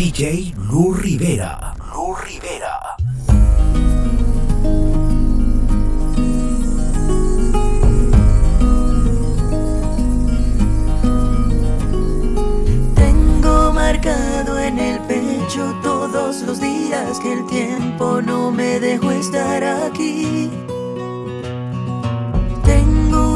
DJ Lu Rivera. Lu Rivera. Tengo marcado en el pecho todos los días que el tiempo no me dejó estar aquí.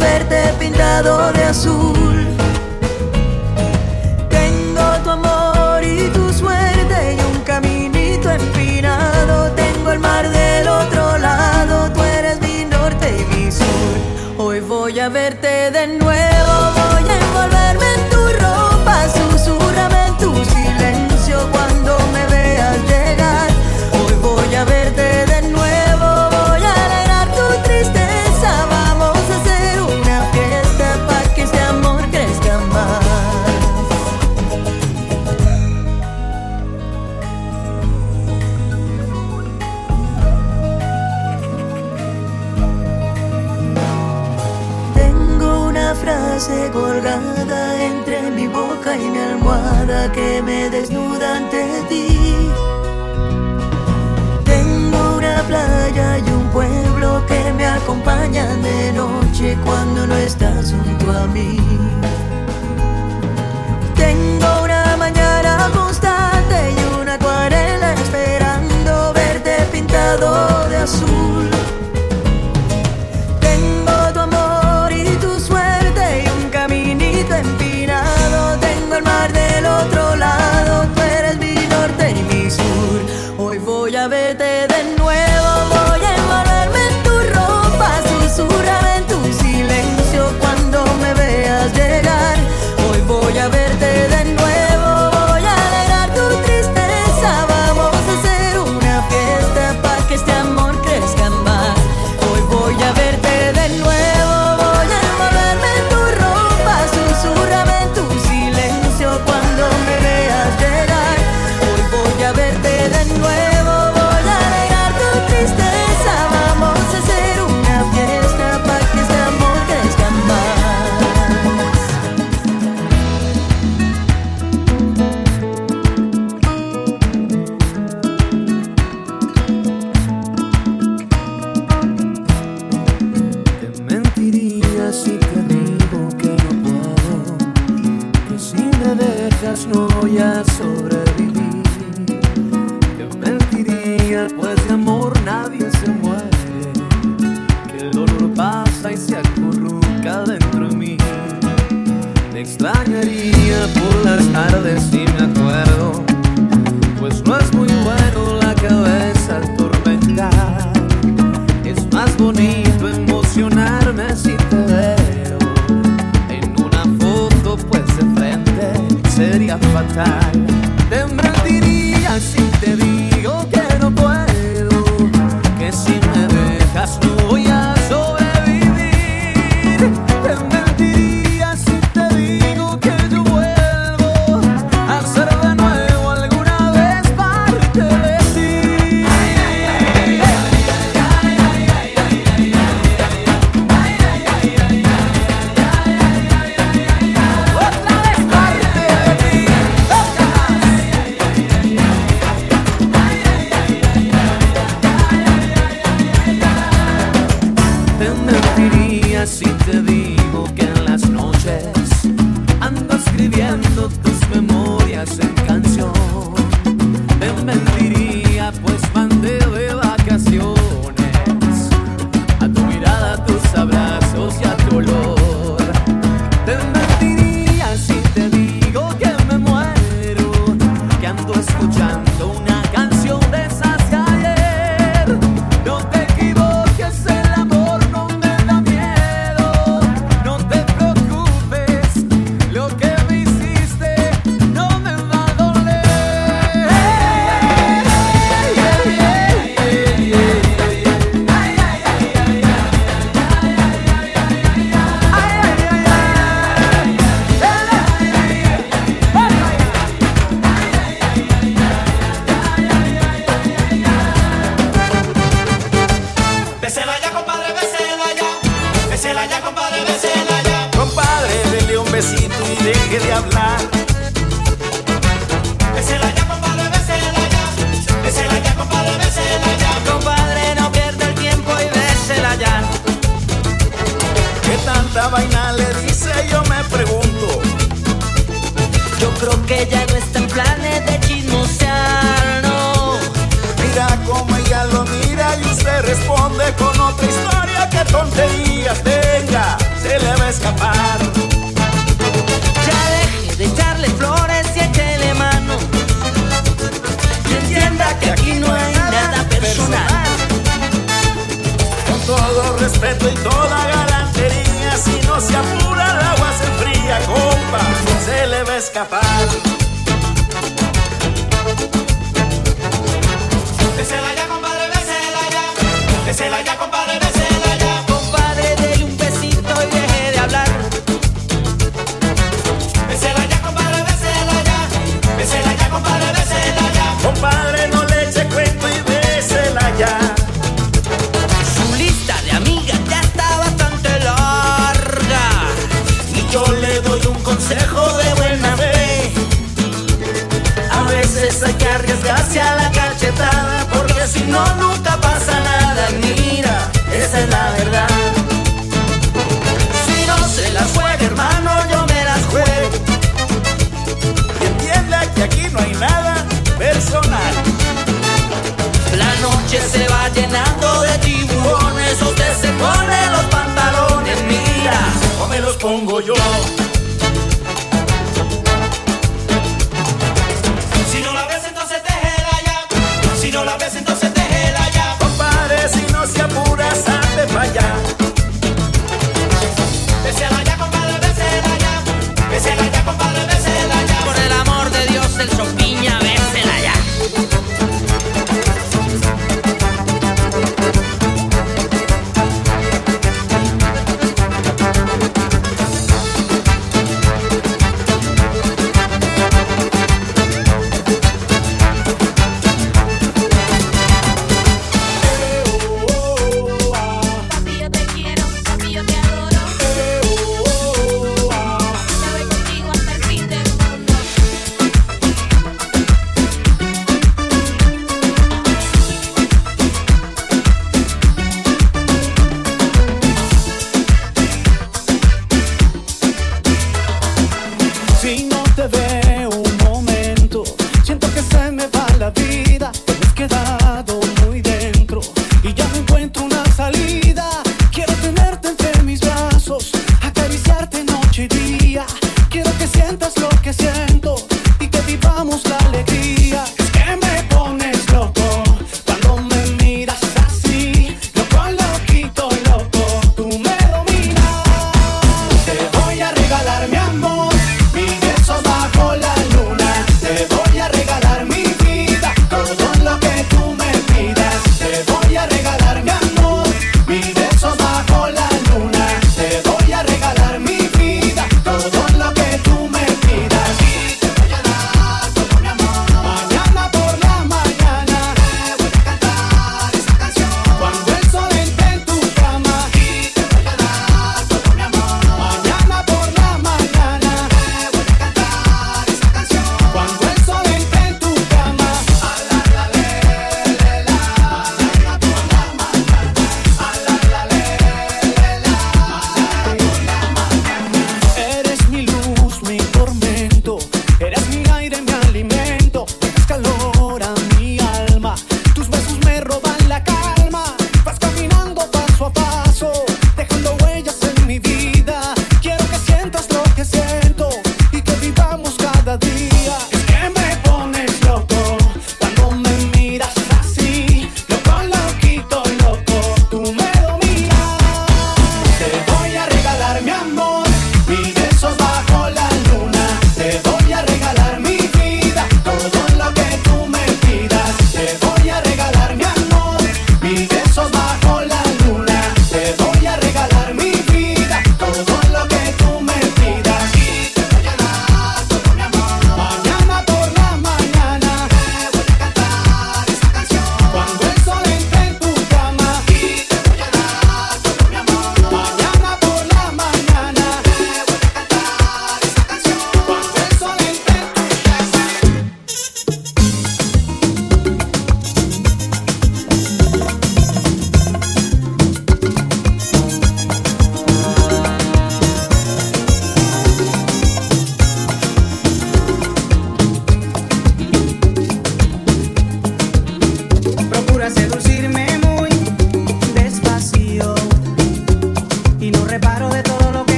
Verte pintado de azul. Tengo tu amor y tu suerte y un caminito empinado. Tengo el mar del otro lado, tú eres mi norte y mi sur. Hoy voy a verte de nuevo, que me desnuda ante ti. Tengo una playa y un pueblo que me acompañan de noche cuando no estás junto a mí. Tengo una mañana constante y una acuarela esperando verte pintado de azul.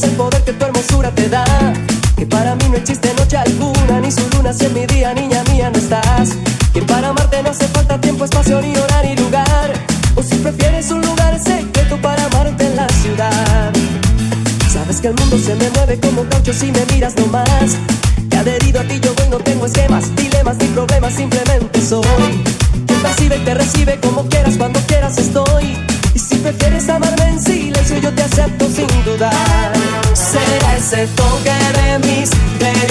el poder que tu hermosura te da. Que para mí no existe noche alguna, ni su luna si mi día, niña mía, no estás. Que para amarte no hace falta tiempo, espacio, ni hora, ni lugar. O si prefieres un lugar secreto para amarte en la ciudad. Sabes que el mundo se me mueve como caucho si me miras nomás. Que adherido a ti yo voy, no tengo esquemas, dilemas ni problemas, simplemente soy. Quien recibe, te recibe como quieras, cuando quieras estoy. Y si prefieres amarme en silencio, yo te acepto sin dudar. Será ese toque de que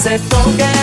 Será ese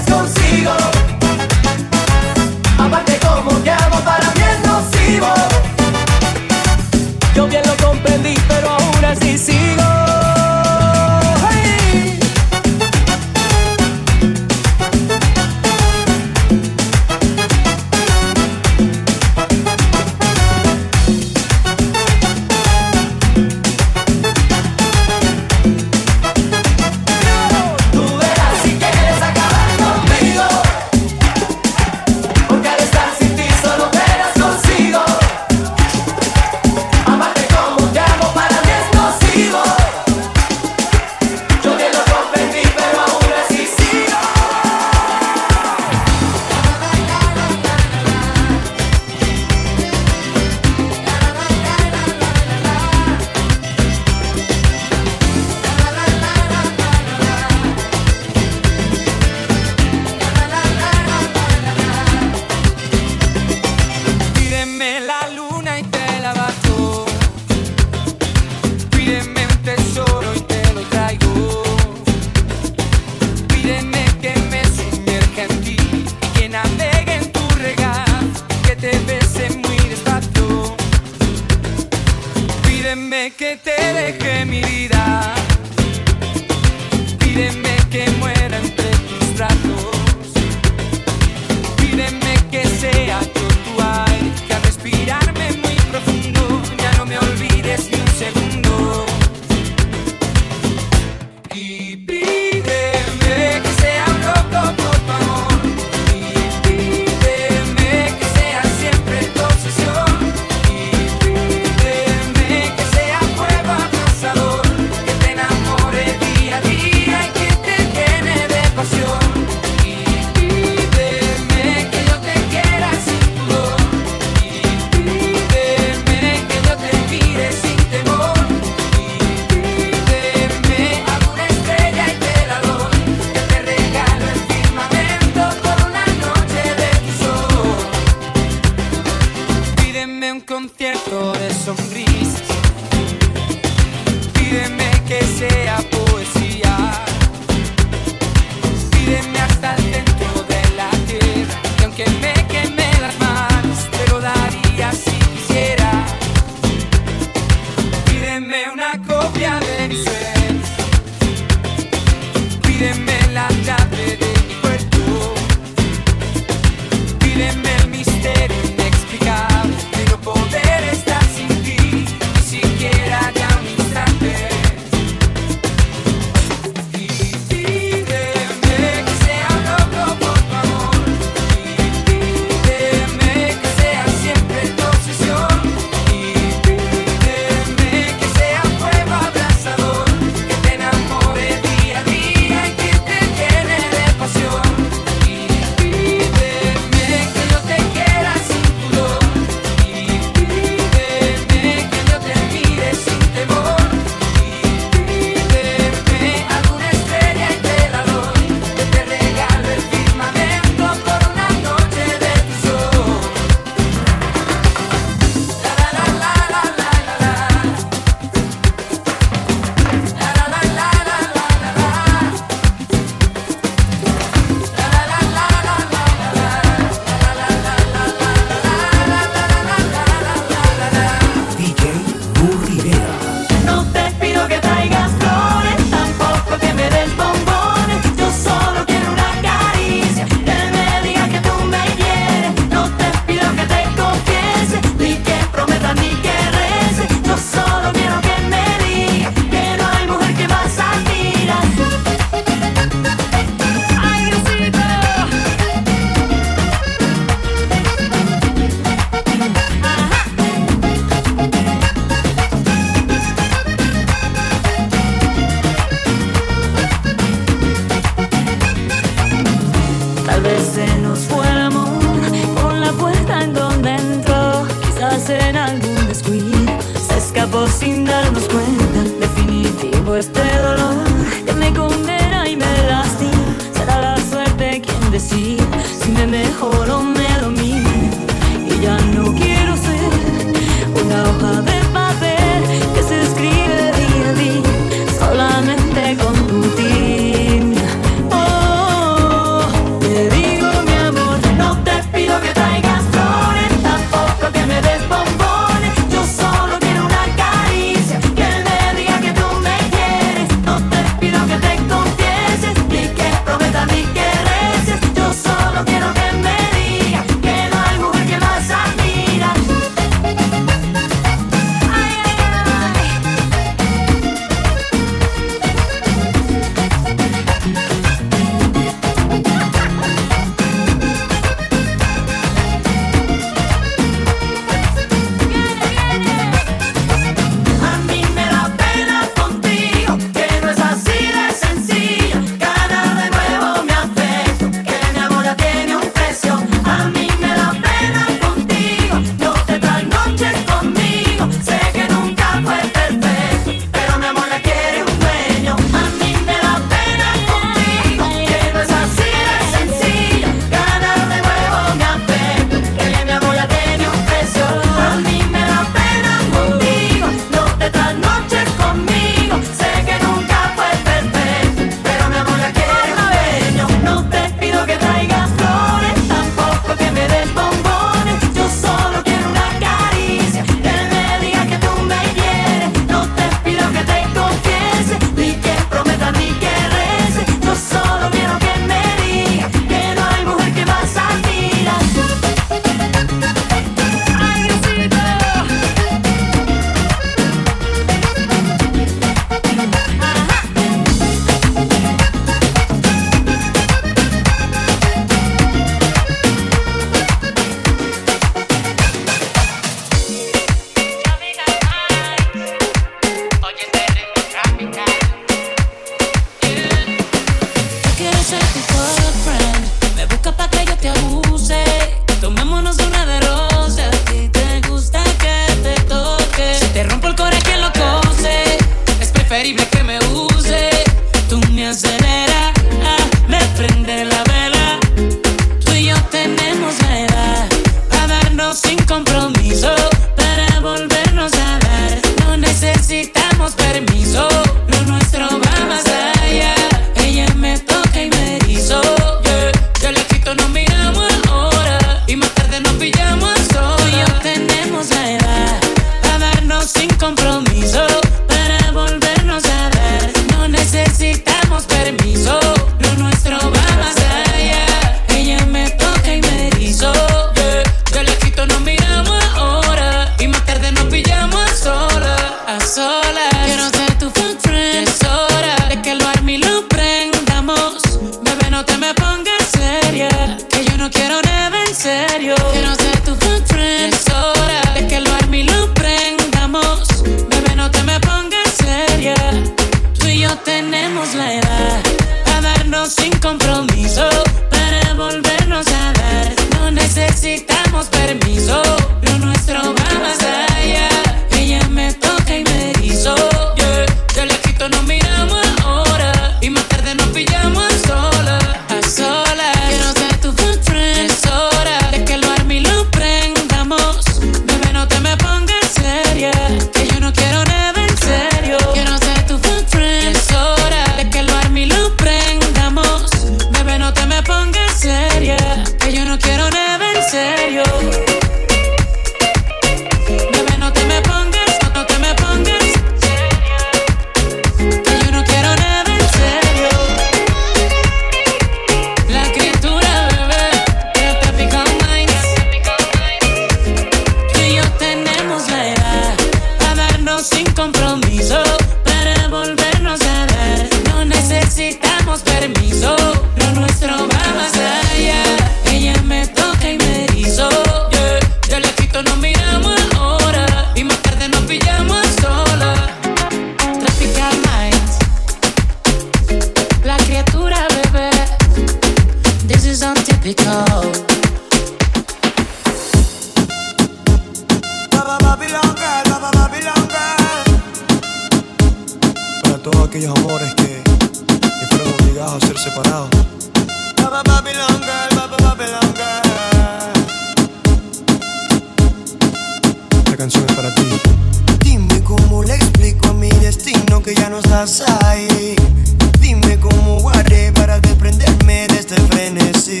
Dime cómo haré para desprenderme de este frenesí.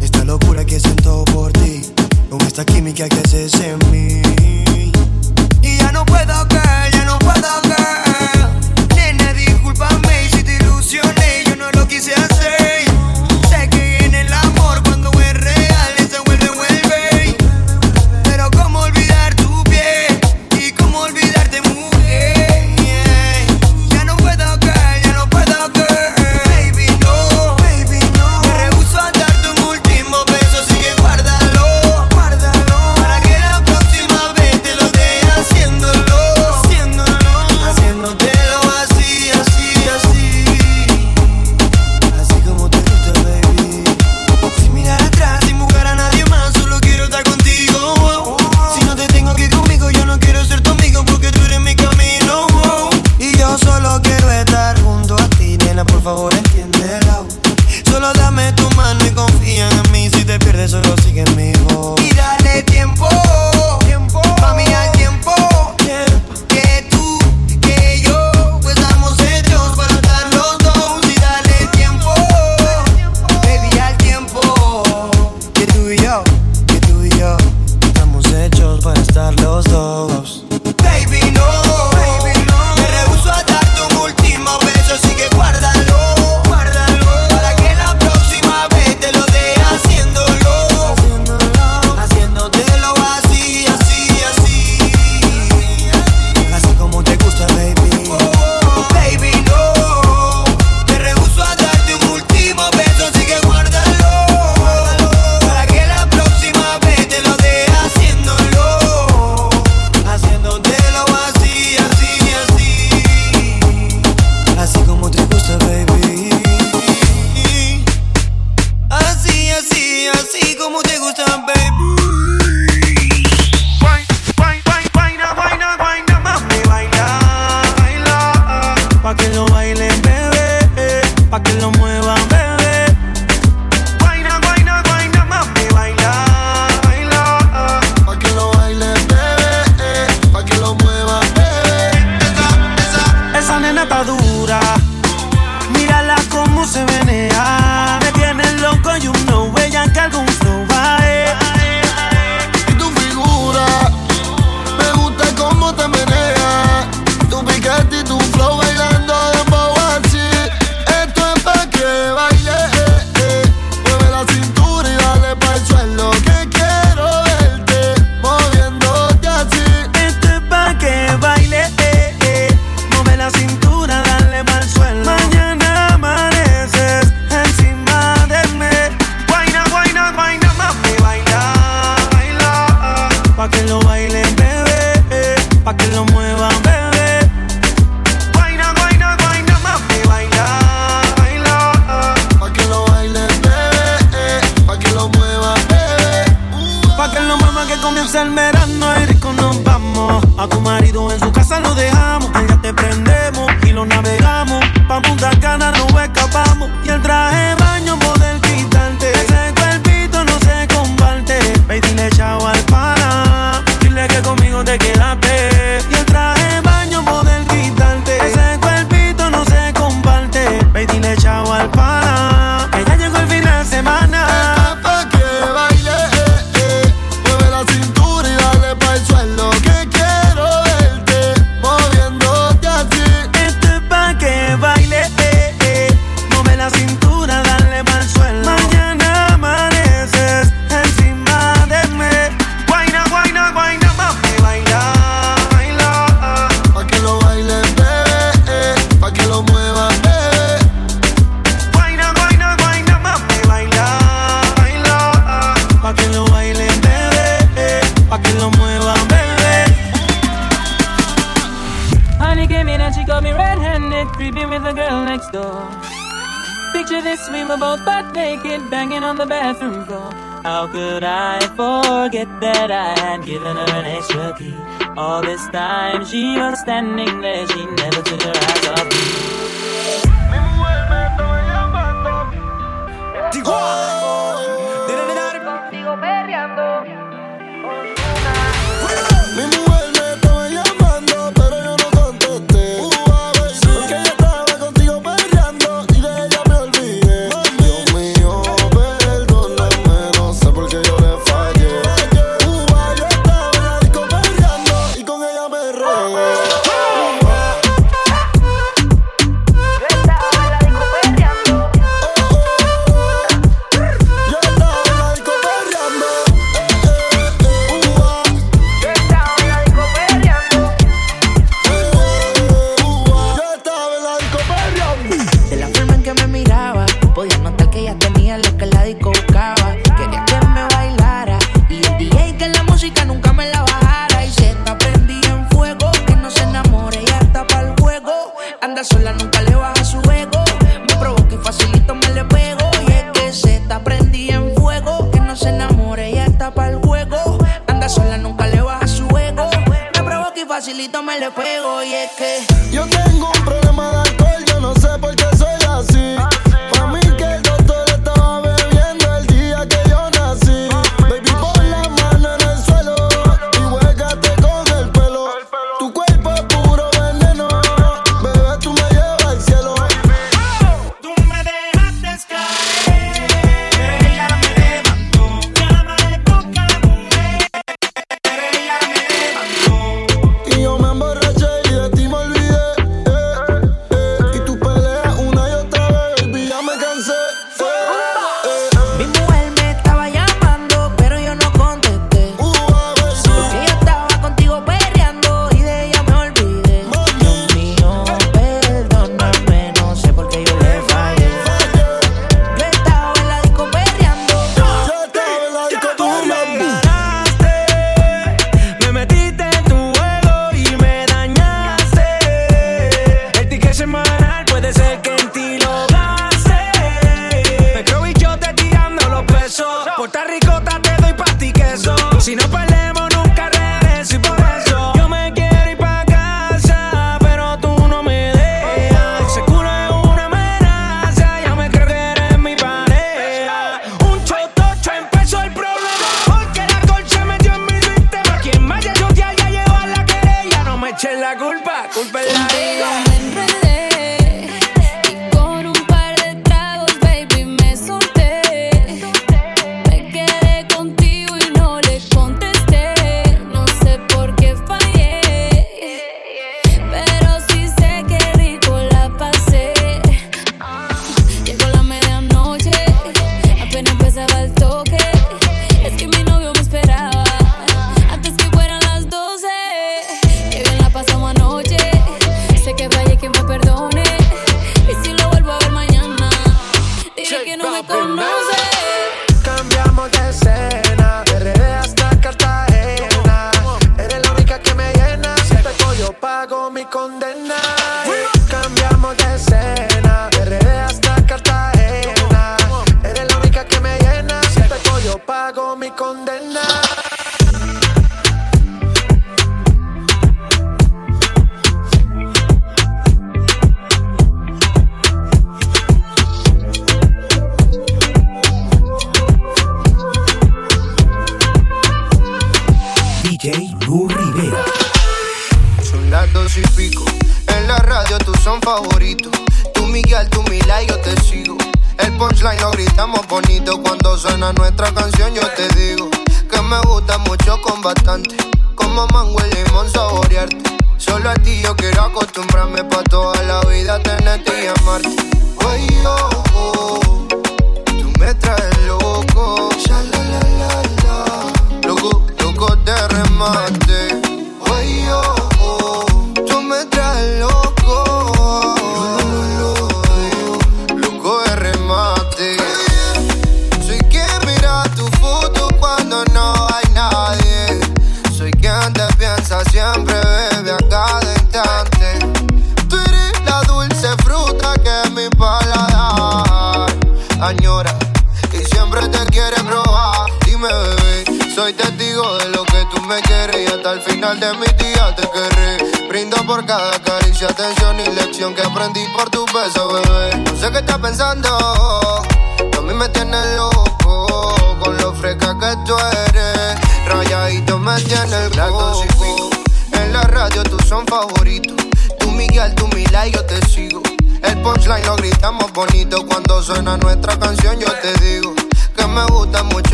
Esta locura que siento por ti, con esta química que haces en mí. Y ya no puedo que, ya no puedo que. Nena, discúlpame si te ilusioné.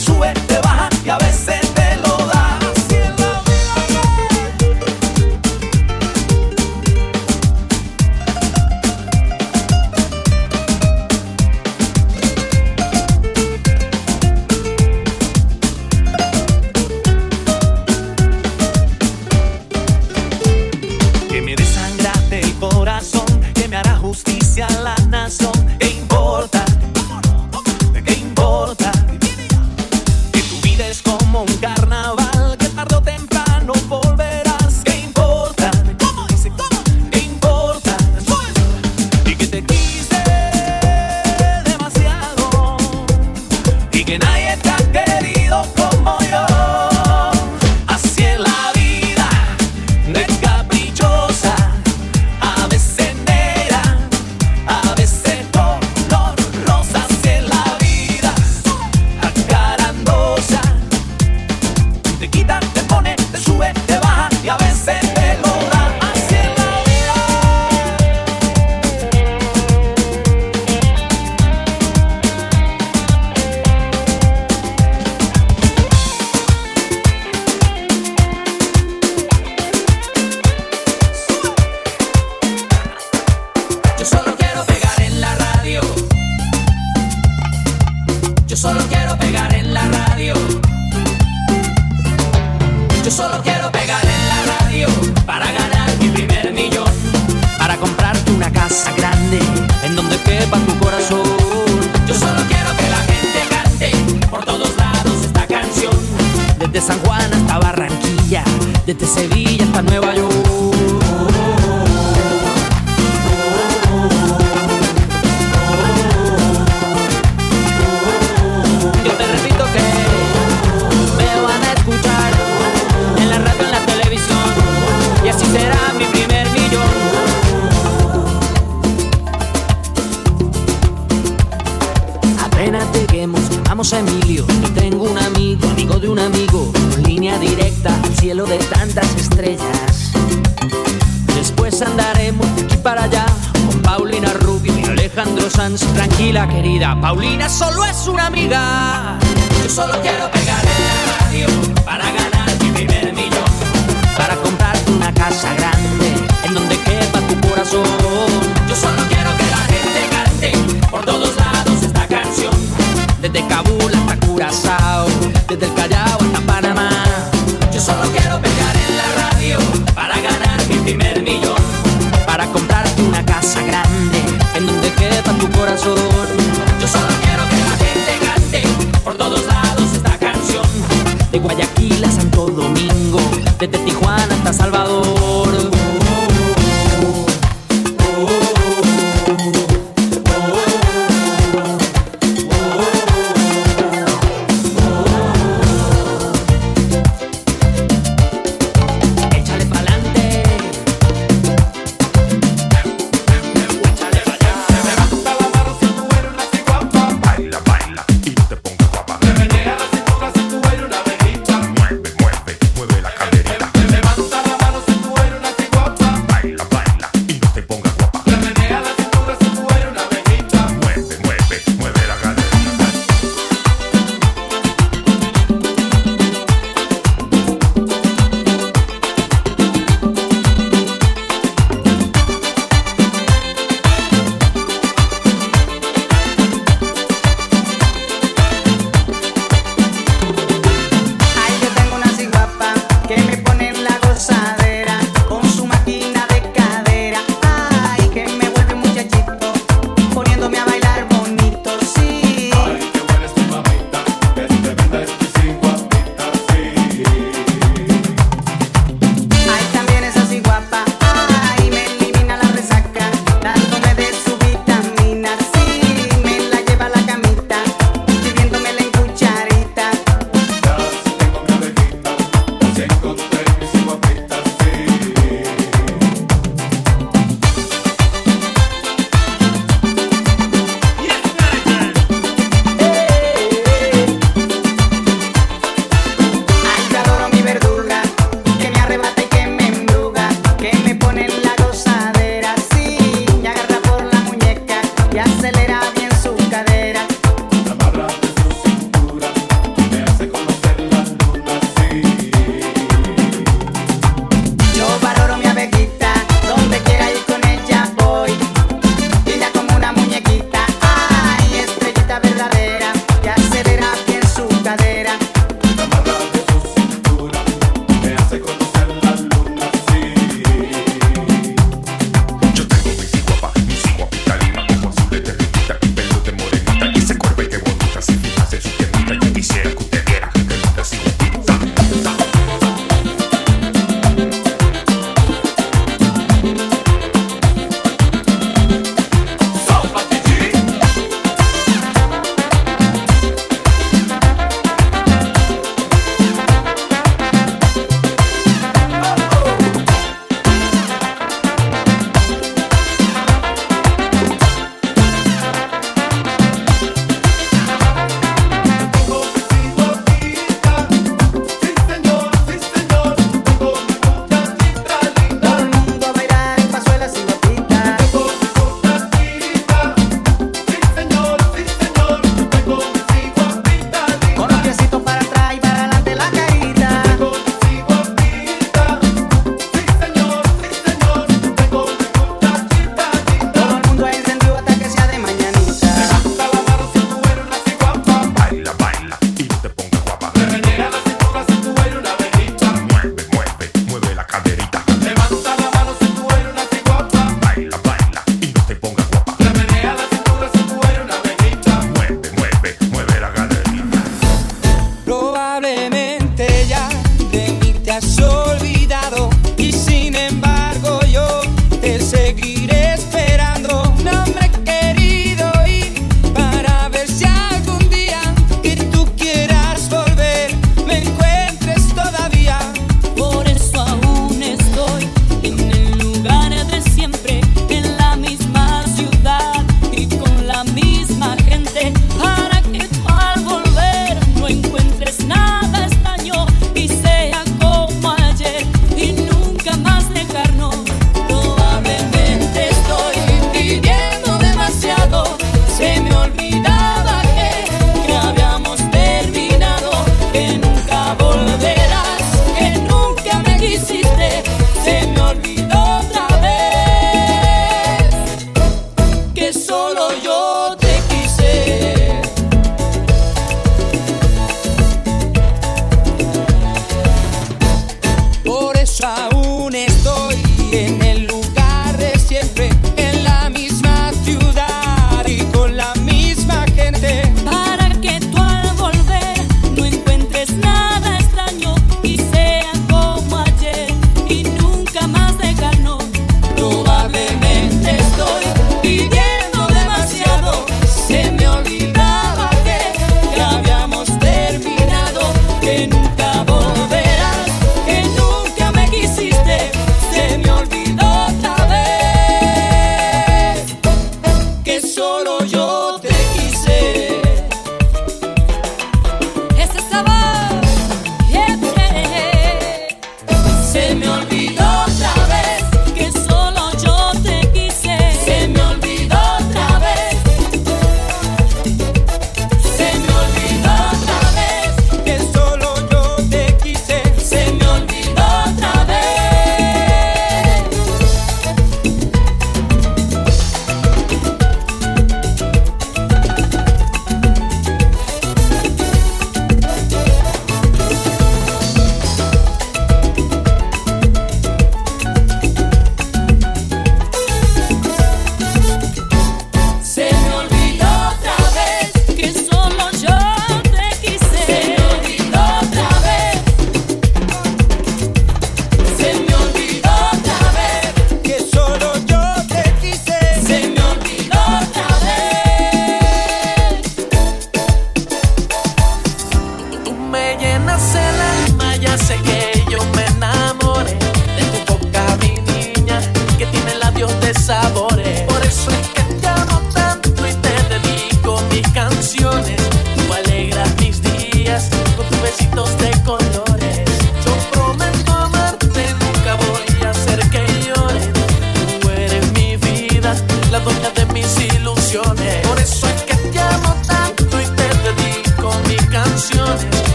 Sube, baja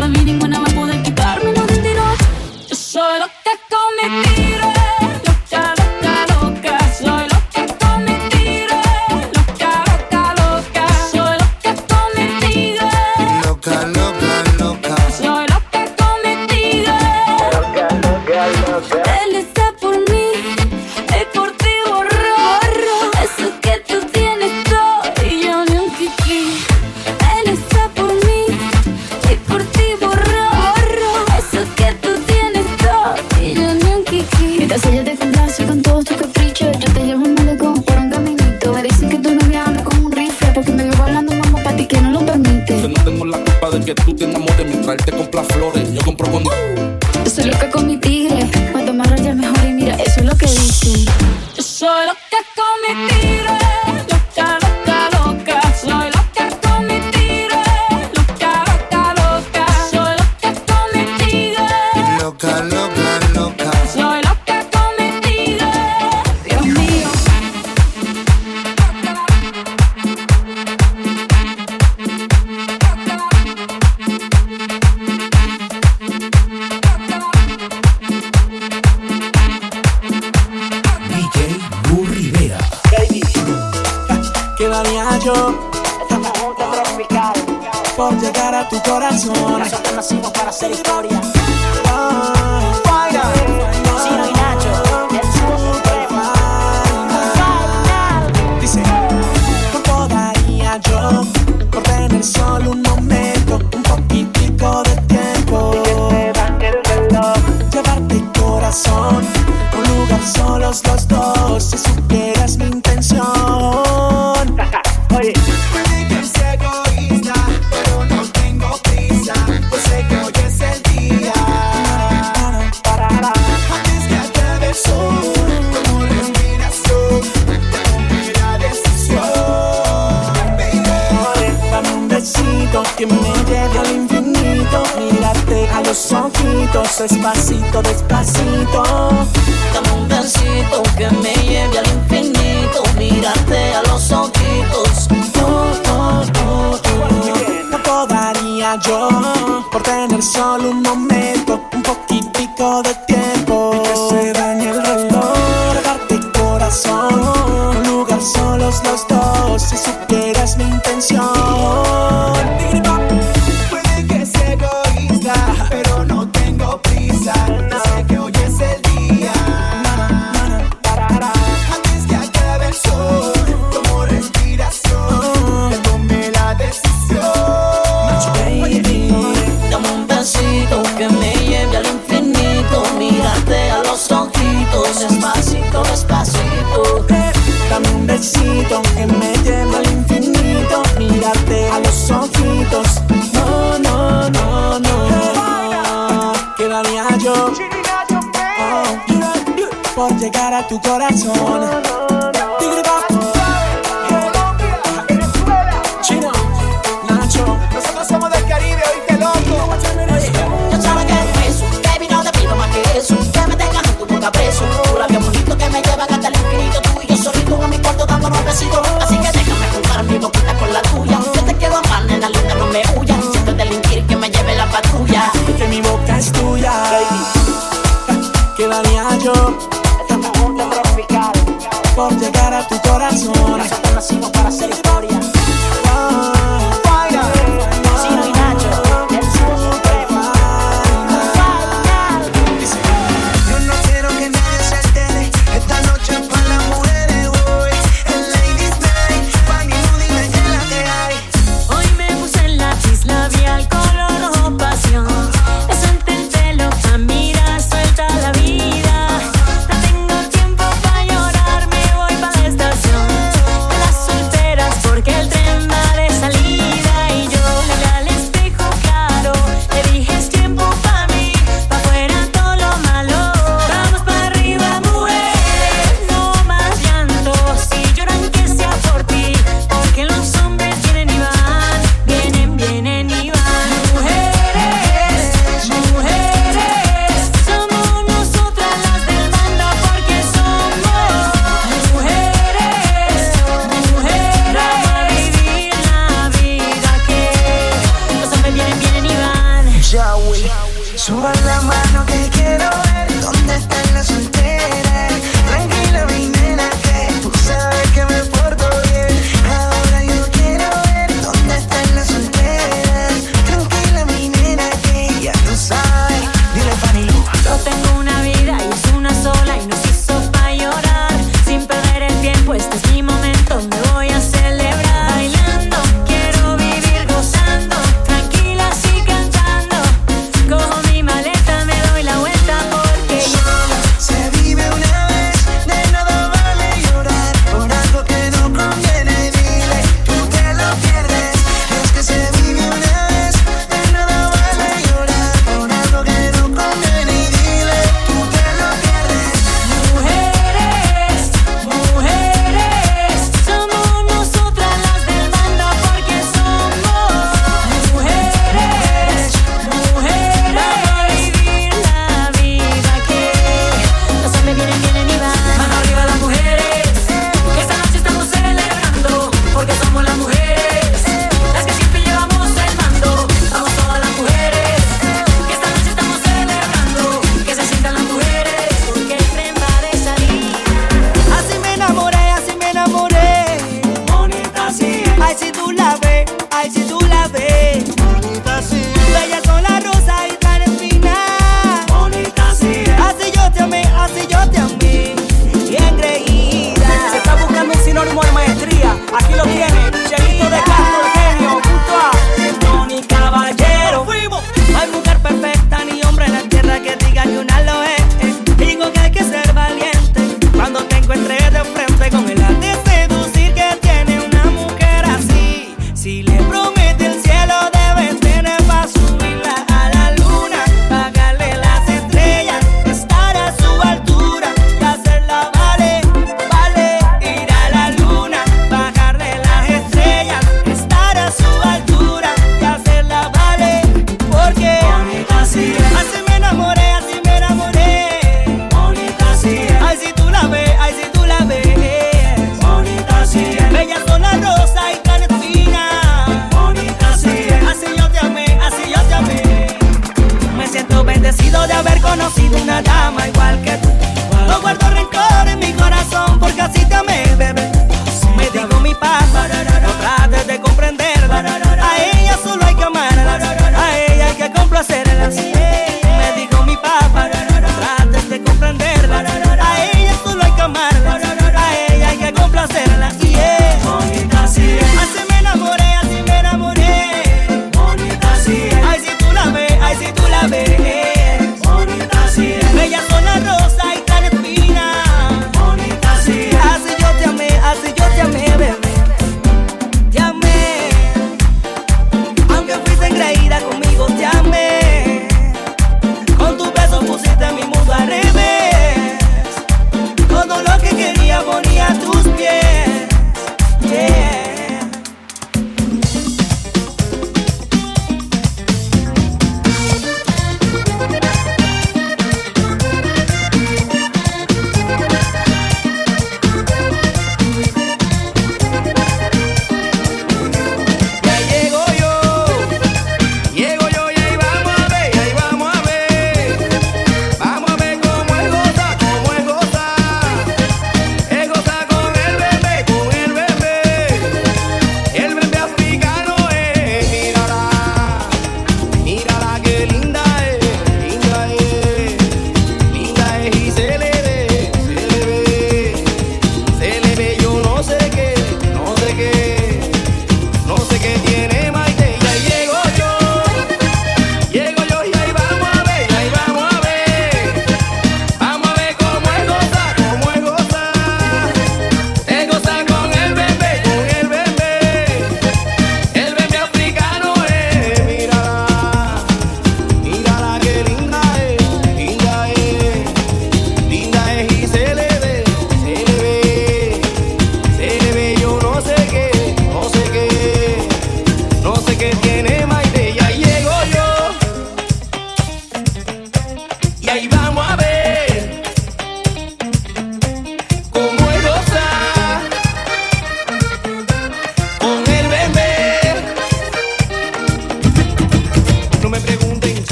Está pa' mí, ninguna va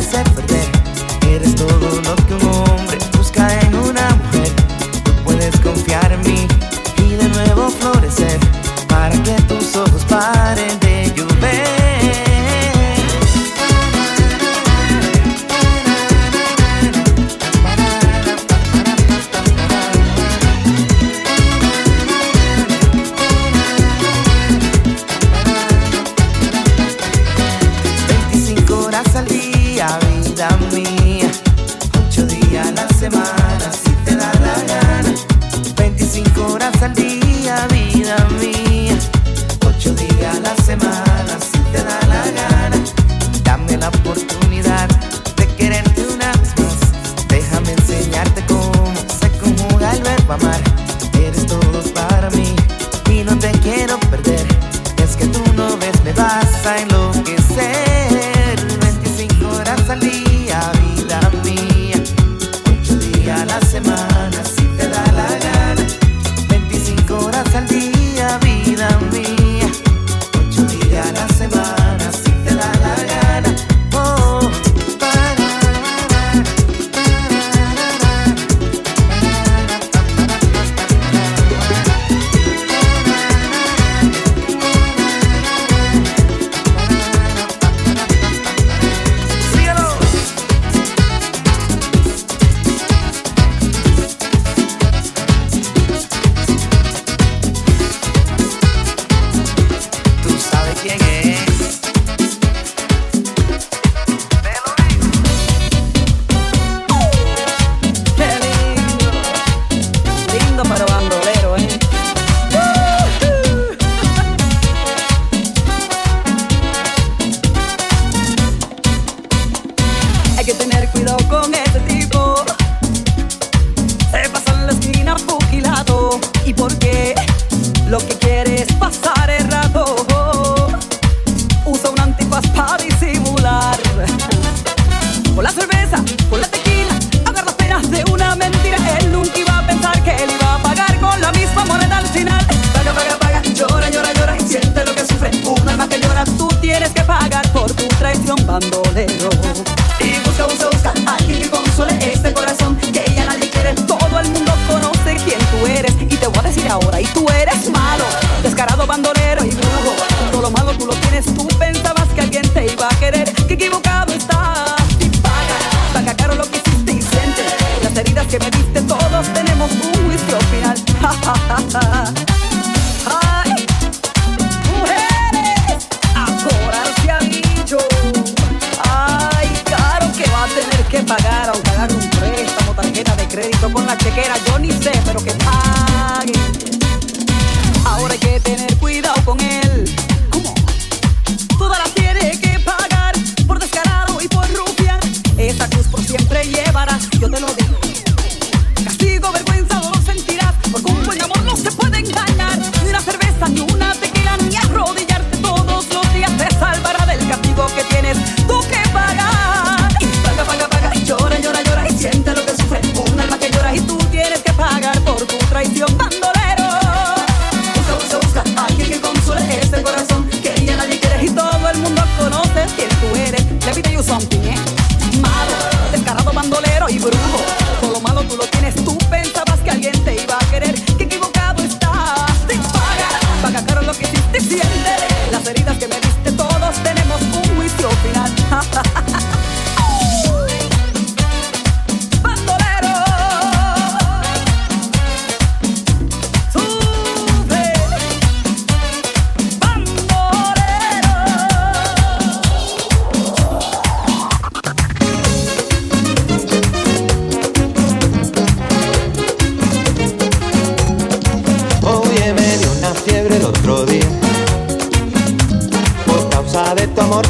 hacer perder.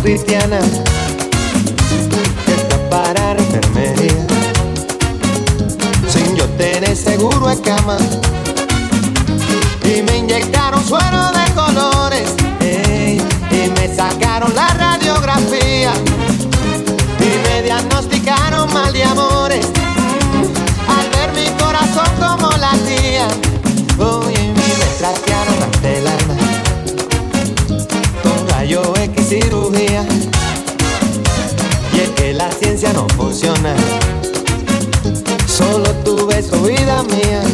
cristiana está para enfermería. Sin yo tener seguro a cama. casamento.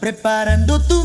preparando tu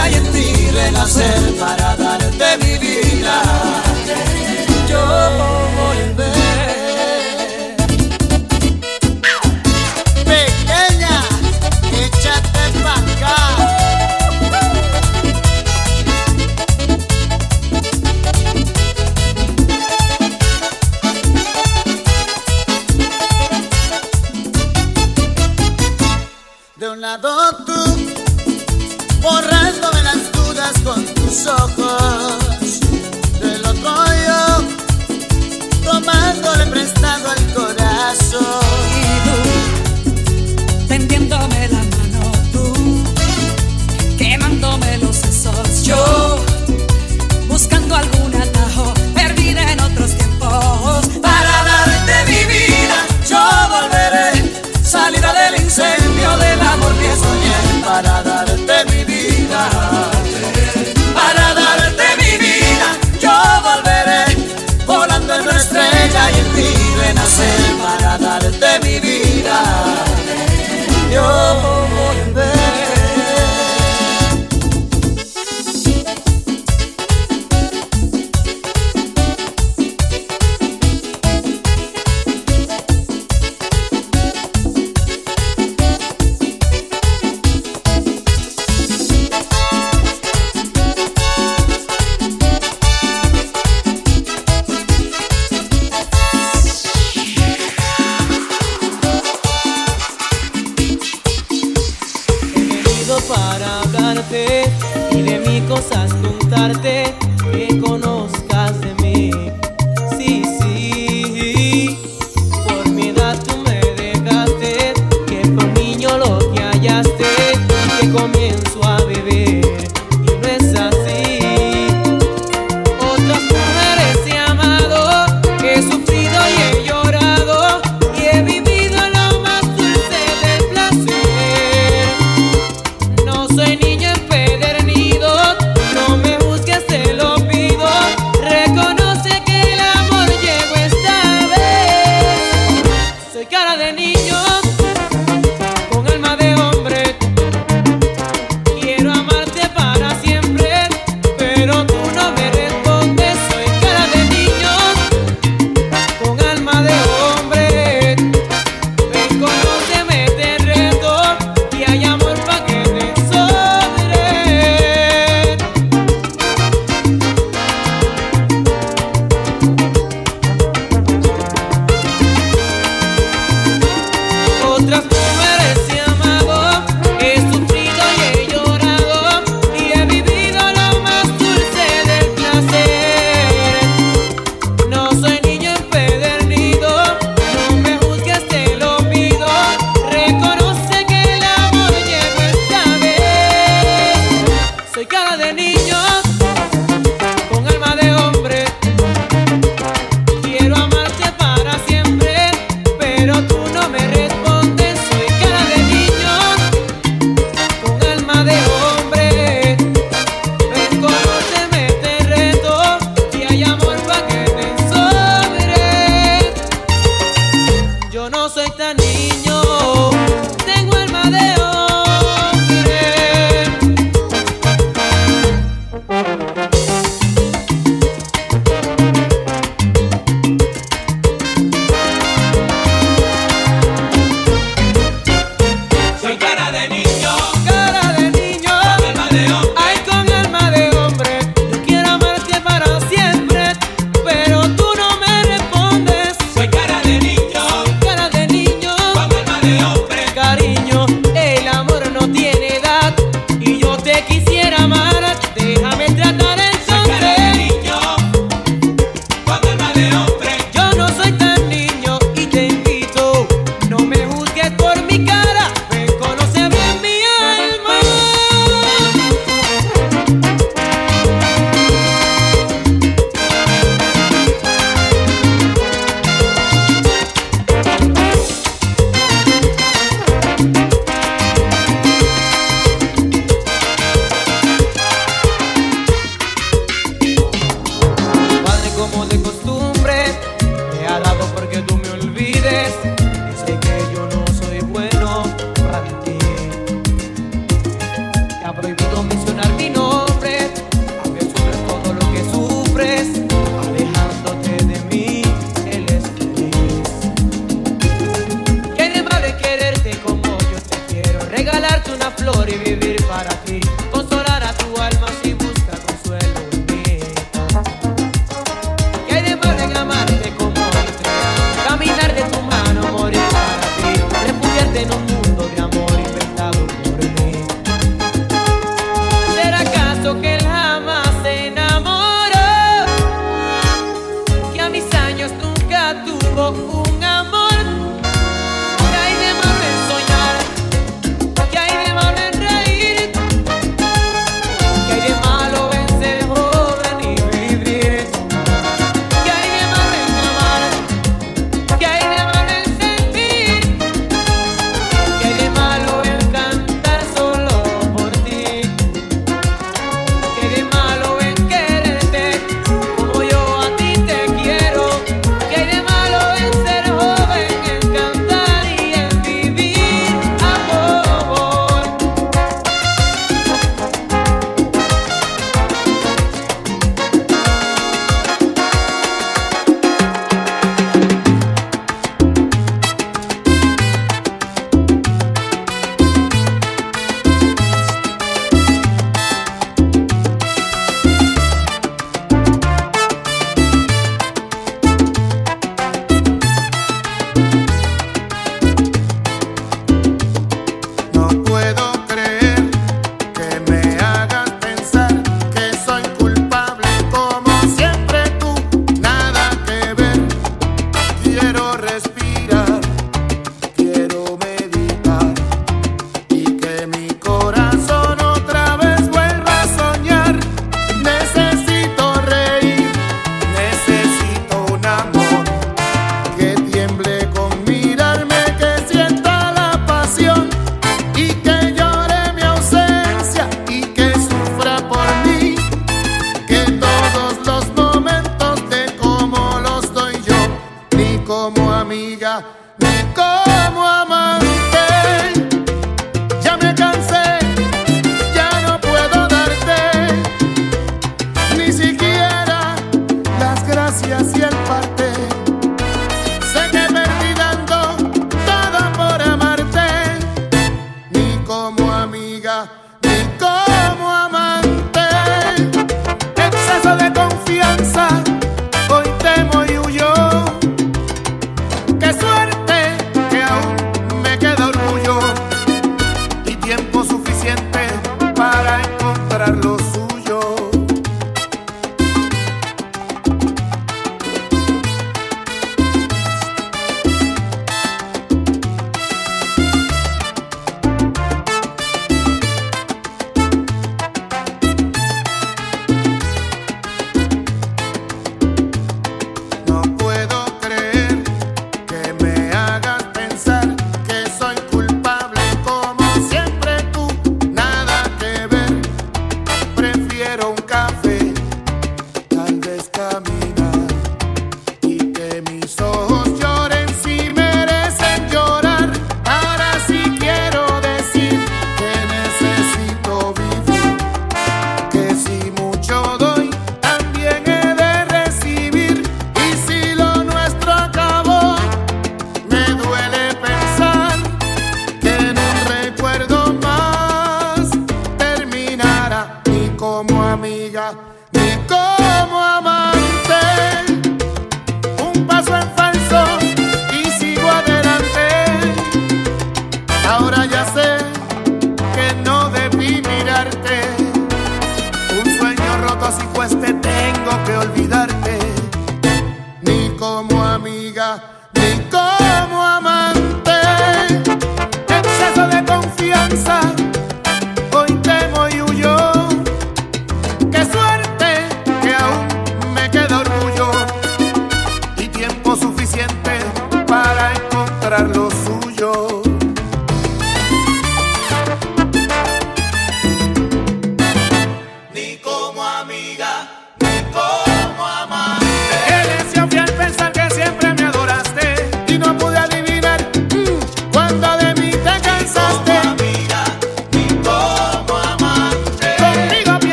una estrella y en ti renacer. Para darte mi vida, yo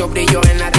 mucho brillo en la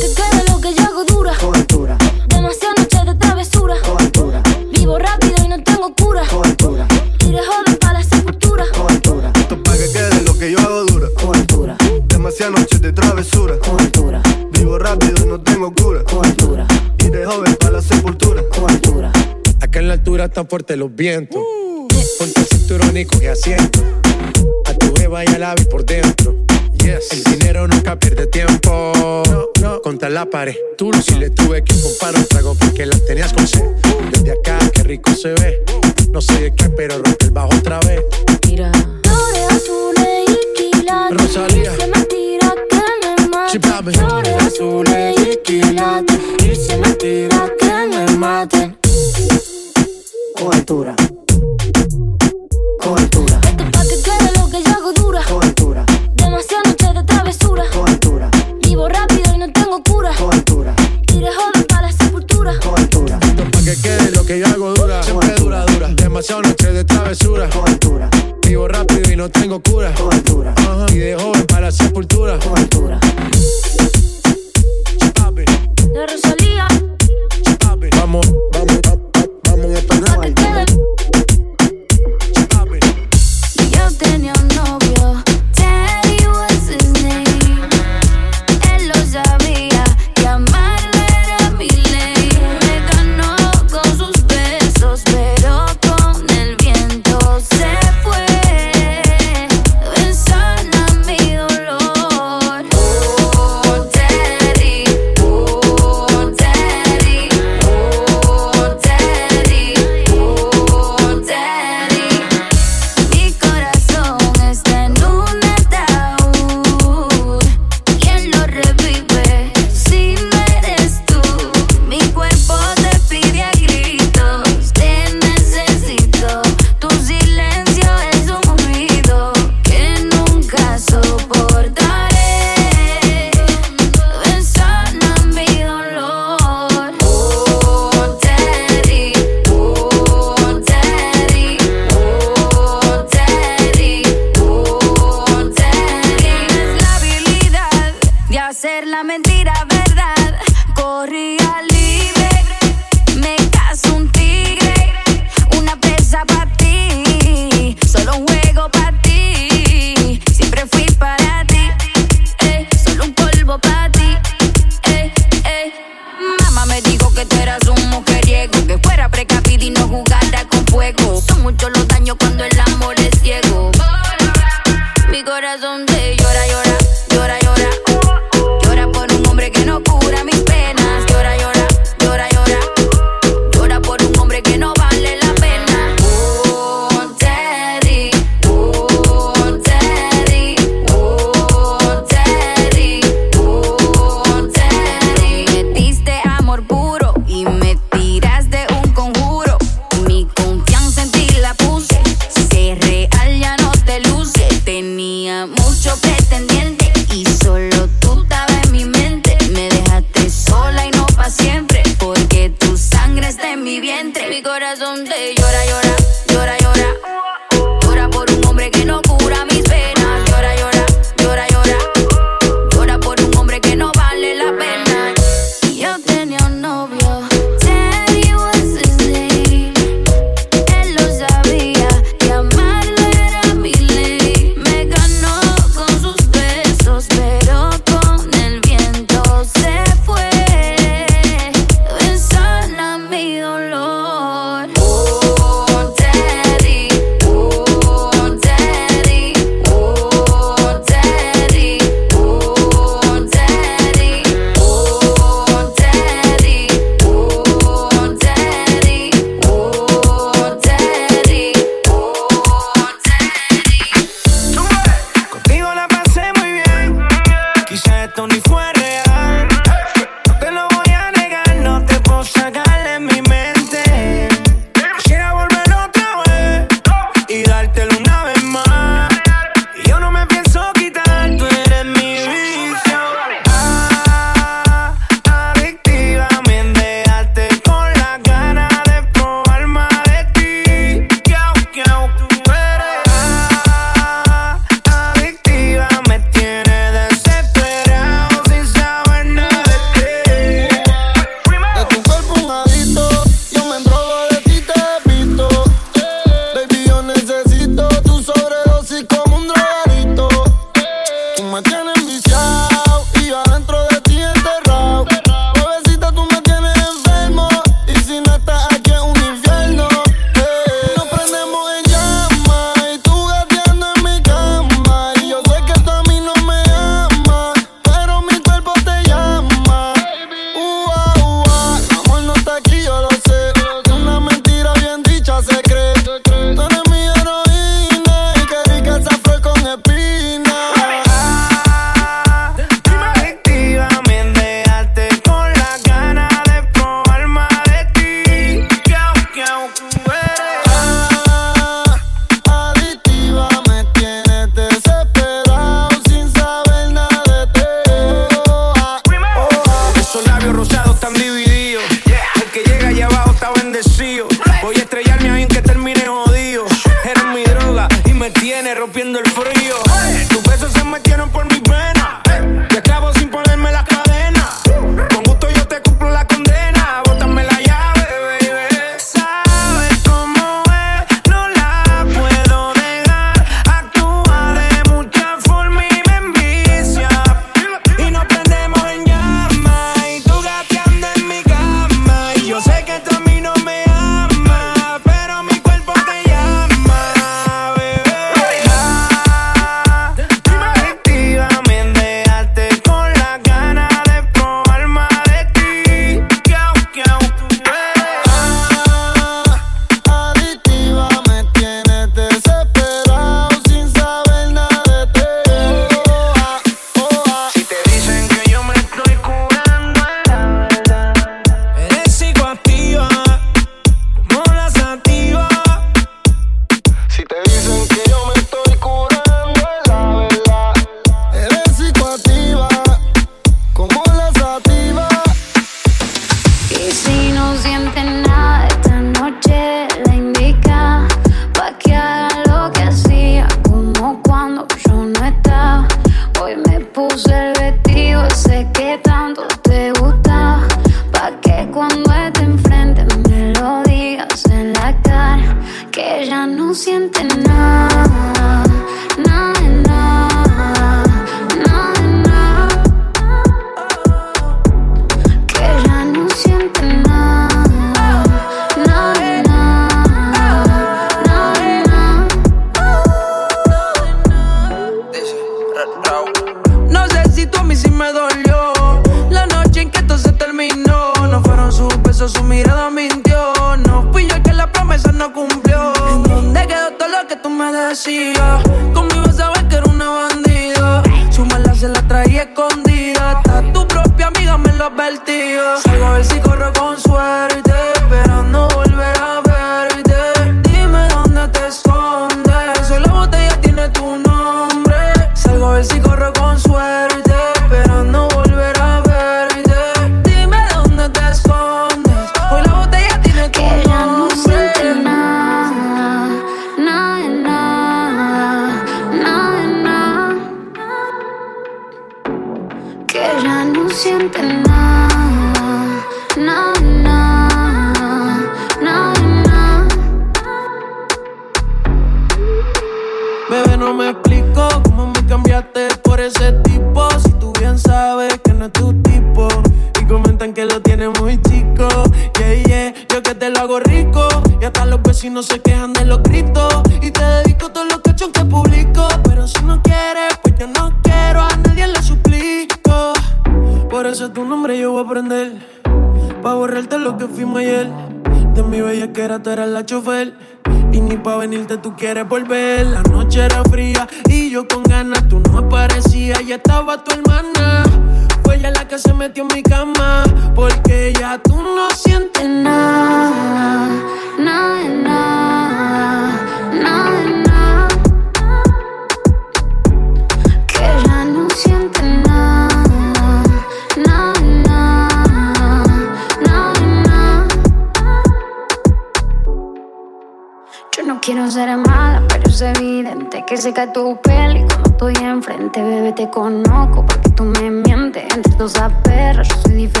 Pelos abertos, universo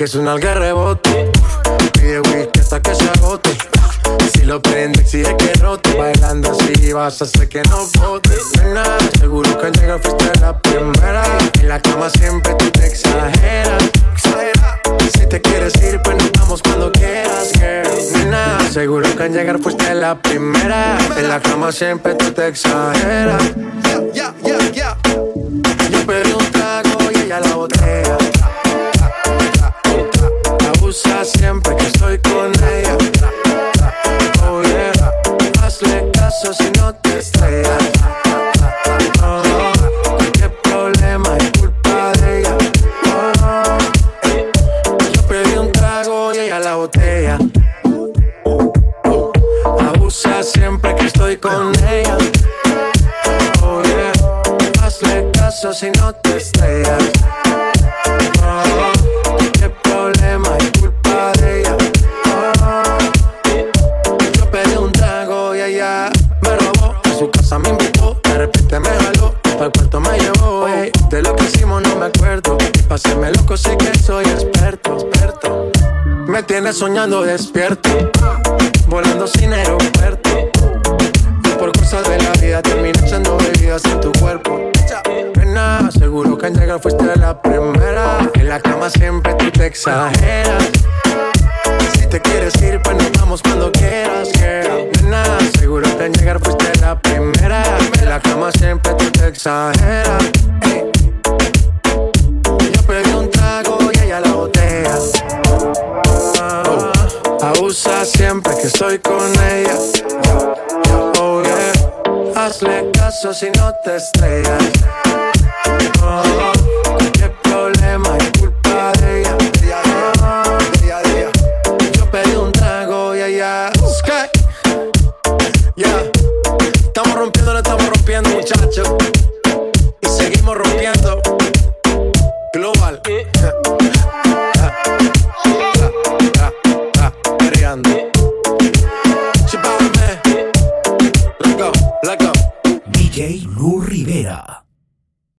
que su nalga rebote. Pide whisky hasta que se agote. Si lo prende, exige que rote. Bailando así vas a hacer que no bote. Nena, seguro que al llegar fuiste la primera. En la cama siempre tú te exageras. Si te quieres ir, pues nos vamos cuando quieras, girl. Nena, seguro que al llegar fuiste la primera. En la cama siempre tú te exageras.